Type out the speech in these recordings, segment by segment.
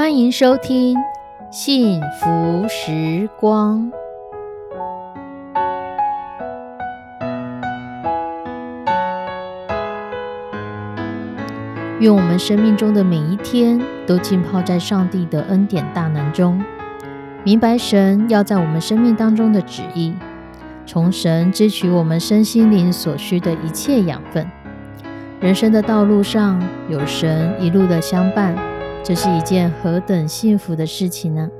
欢迎收听《幸福时光》。愿我们生命中的每一天都浸泡在上帝的恩典大能中，明白神要在我们生命当中的旨意，从神支取我们身心灵所需的一切养分。人生的道路上有神一路的相伴，这是一件何等幸福的事情呢？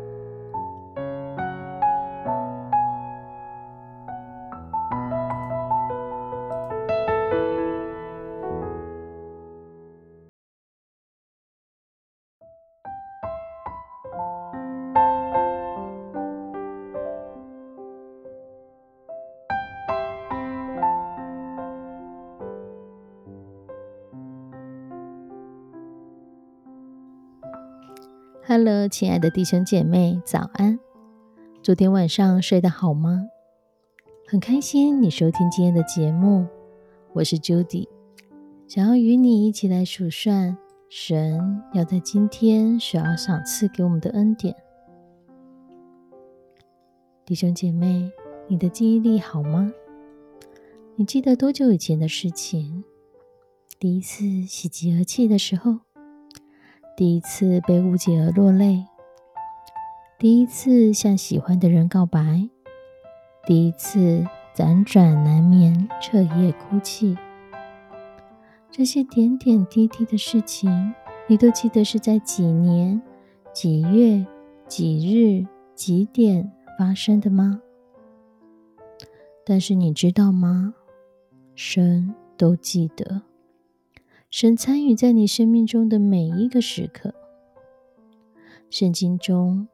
？Hello，亲爱的弟兄姐妹，早安！昨天晚上睡得好吗？很开心你收听今天的节目，我是 Judy，想要与你一起来数算神要在今天需要赏赐给我们的恩典。弟兄姐妹，你的记忆力好吗？你记得多久以前的事情？第一次喜极而泣的时候？第一次被误解而落泪，第一次向喜欢的人告白，第一次辗转难眠彻夜哭泣，这些点点滴滴的事情，你都记得是在几年、几月、几日、几点发生的吗？但是你知道吗？神都记得。神参与在你生命中的每一个时刻。圣经中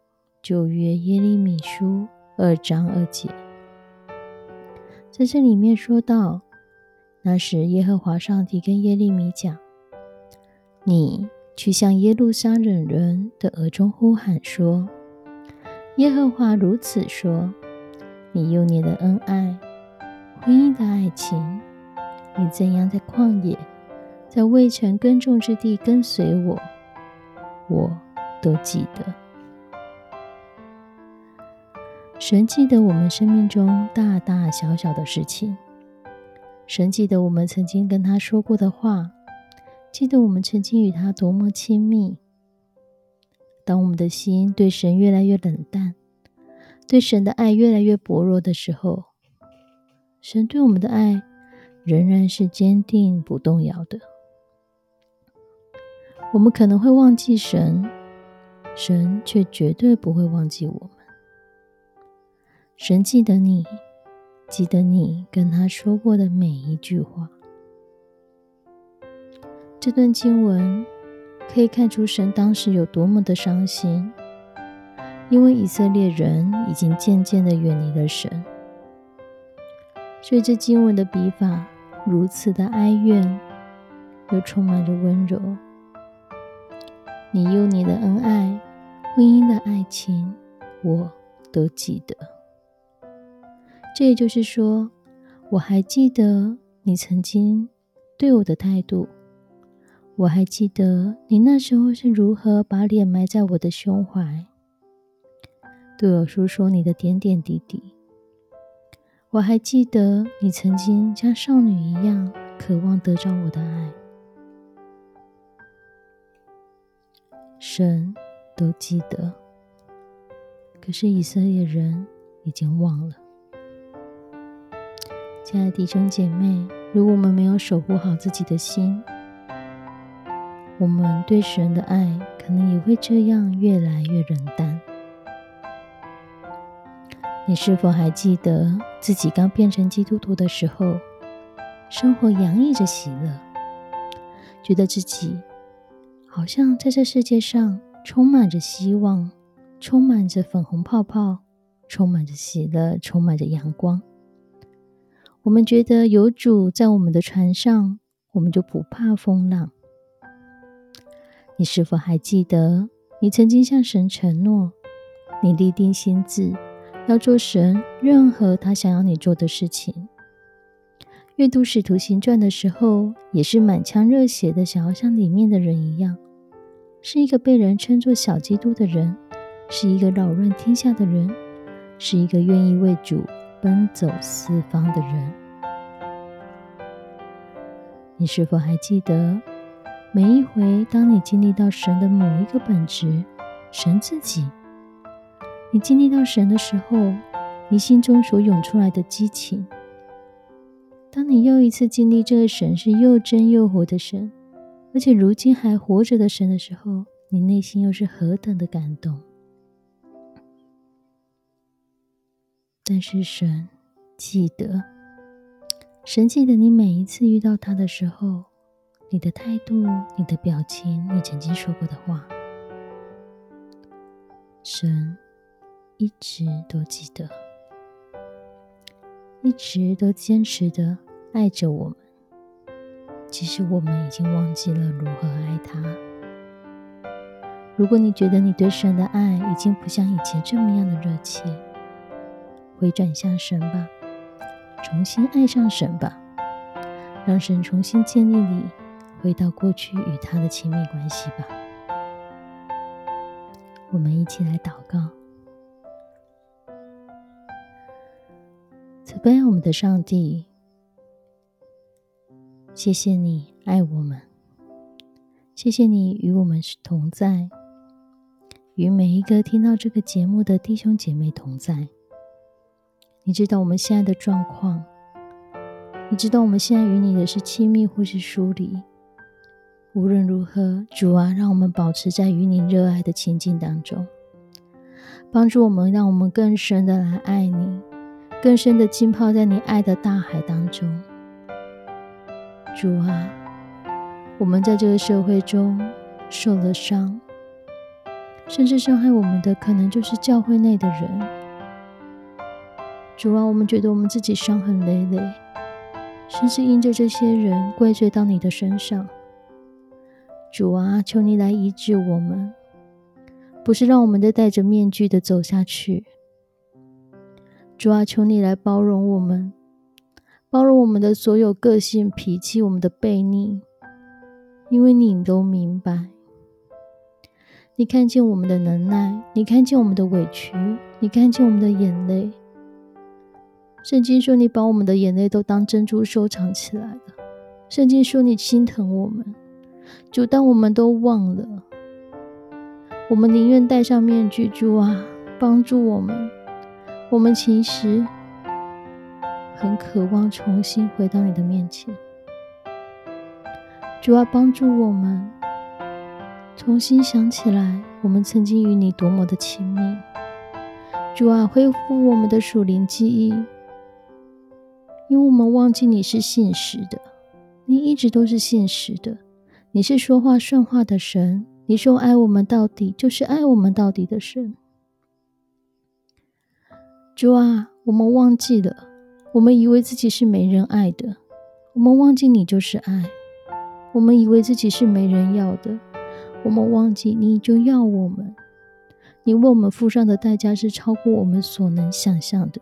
旧约耶利米书二章二节，在这里面说到，那时耶和华上帝跟耶利米讲：“你去向耶路撒冷人的耳中呼喊说，耶和华如此说：你幼年的恩爱，婚姻的爱情，你怎样在旷野？”在未曾耕种之地跟随我，我都记得。神记得我们生命中大大小小的事情，神记得我们曾经跟他说过的话，记得我们曾经与他多么亲密。当我们的心对神越来越冷淡，对神的爱越来越薄弱的时候，神对我们的爱仍然是坚定不动摇的。我们可能会忘记神，神却绝对不会忘记我们。神记得你，记得你跟他说过的每一句话。这段经文可以看出神当时有多么的伤心，因为以色列人已经渐渐的远离了神，所以这经文的笔法如此的哀怨，又充满着温柔。你幼年的恩爱，婚姻的爱情，我都记得。这也就是说，我还记得你曾经对我的态度，我还记得你那时候是如何把脸埋在我的胸怀，对我诉说你的点点滴滴。我还记得你曾经像少女一样渴望得着我的爱。神都记得，可是以色列人已经忘了。亲爱的弟兄姐妹，如果我们没有守护好自己的心，我们对神的爱可能也会这样越来越冷淡。你是否还记得自己刚变成基督徒的时候，生活洋溢着喜乐，觉得自己？好像在这世界上充满着希望，充满着粉红泡泡，充满着喜乐，充满着阳光。我们觉得有主在我们的船上，我们就不怕风浪。你是否还记得，你曾经向神承诺，你立定心志要做神任何他想要你做的事情？阅读《使徒行传》的时候，也是满腔热血的，想要像里面的人一样。是一个被人称作小基督的人，是一个扰乱天下的人，是一个愿意为主奔走四方的人。你是否还记得，每一回当你经历到神的某一个本质，神自己，你经历到神的时候，你心中所涌出来的激情？当你又一次经历这个神是又真又活的神。而且如今还活着的神的时候，你内心又是何等的感动？但是神记得，神记得你每一次遇到他的时候，你的态度、你的表情、你曾经说过的话，神一直都记得，一直都坚持的爱着我们。其实我们已经忘记了如何爱他。如果你觉得你对神的爱已经不像以前这么样的热切，回转向神吧，重新爱上神吧，让神重新建立你回到过去与他的亲密关系吧。我们一起来祷告：慈悲我们的上帝。谢谢你爱我们，谢谢你与我们是同在，与每一个听到这个节目的弟兄姐妹同在。你知道我们现在的状况，你知道我们现在与你的是亲密或是疏离。无论如何，主啊，让我们保持在与你热爱的情境当中，帮助我们，让我们更深的来爱你，更深的浸泡在你爱的大海当中。主啊，我们在这个社会中受了伤，甚至伤害我们的可能就是教会内的人。主啊，我们觉得我们自己伤痕累累，甚至因着这些人怪罪到你的身上。主啊，求你来医治我们，不是让我们再戴着面具的走下去。主啊，求你来包容我们。包容我们的所有个性、脾气，我们的悖逆，因为你都明白。你看见我们的能耐，你看见我们的委屈，你看见我们的眼泪。圣经说，你把我们的眼泪都当珍珠收藏起来了。圣经说，你心疼我们。主，当我们都忘了，我们宁愿戴上面具。主啊，帮助我们。我们其实。很渴望重新回到你的面前，主啊，帮助我们重新想起来，我们曾经与你多么的亲密。主啊，恢复我们的属灵记忆，因为我们忘记你是信实的，你一直都是信实的，你是说话算话的神，你说爱我们到底就是爱我们到底的神。主啊，我们忘记了。我们以为自己是没人爱的，我们忘记你就是爱；我们以为自己是没人要的，我们忘记你就要我们。你为我们付上的代价是超过我们所能想象的。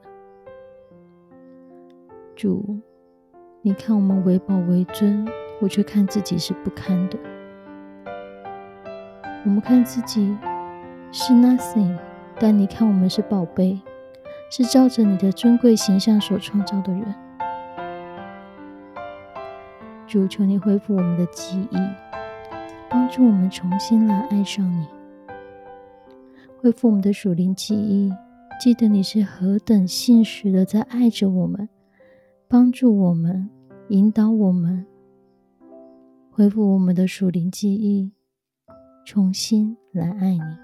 主，你看我们为宝为尊，我却看自己是不堪的。我们看自己是 nothing，但你看我们是宝贝。是照着你的尊贵形象所创造的人，主求你恢复我们的记忆，帮助我们重新来爱上你，恢复我们的属灵记忆，记得你是何等信实的在爱着我们，帮助我们，引导我们，恢复我们的属灵记忆，重新来爱你。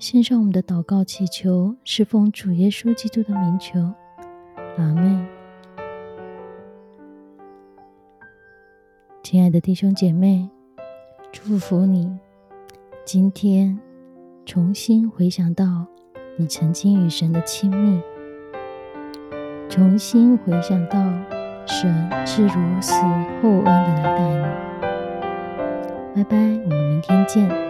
献上我们的祷告祈求，是奉主耶稣基督的名求，阿门。亲爱的弟兄姐妹，祝福你，今天重新回想到你曾经与神的亲密，重新回想到神是如此厚恩的来待你。拜拜，我们明天见。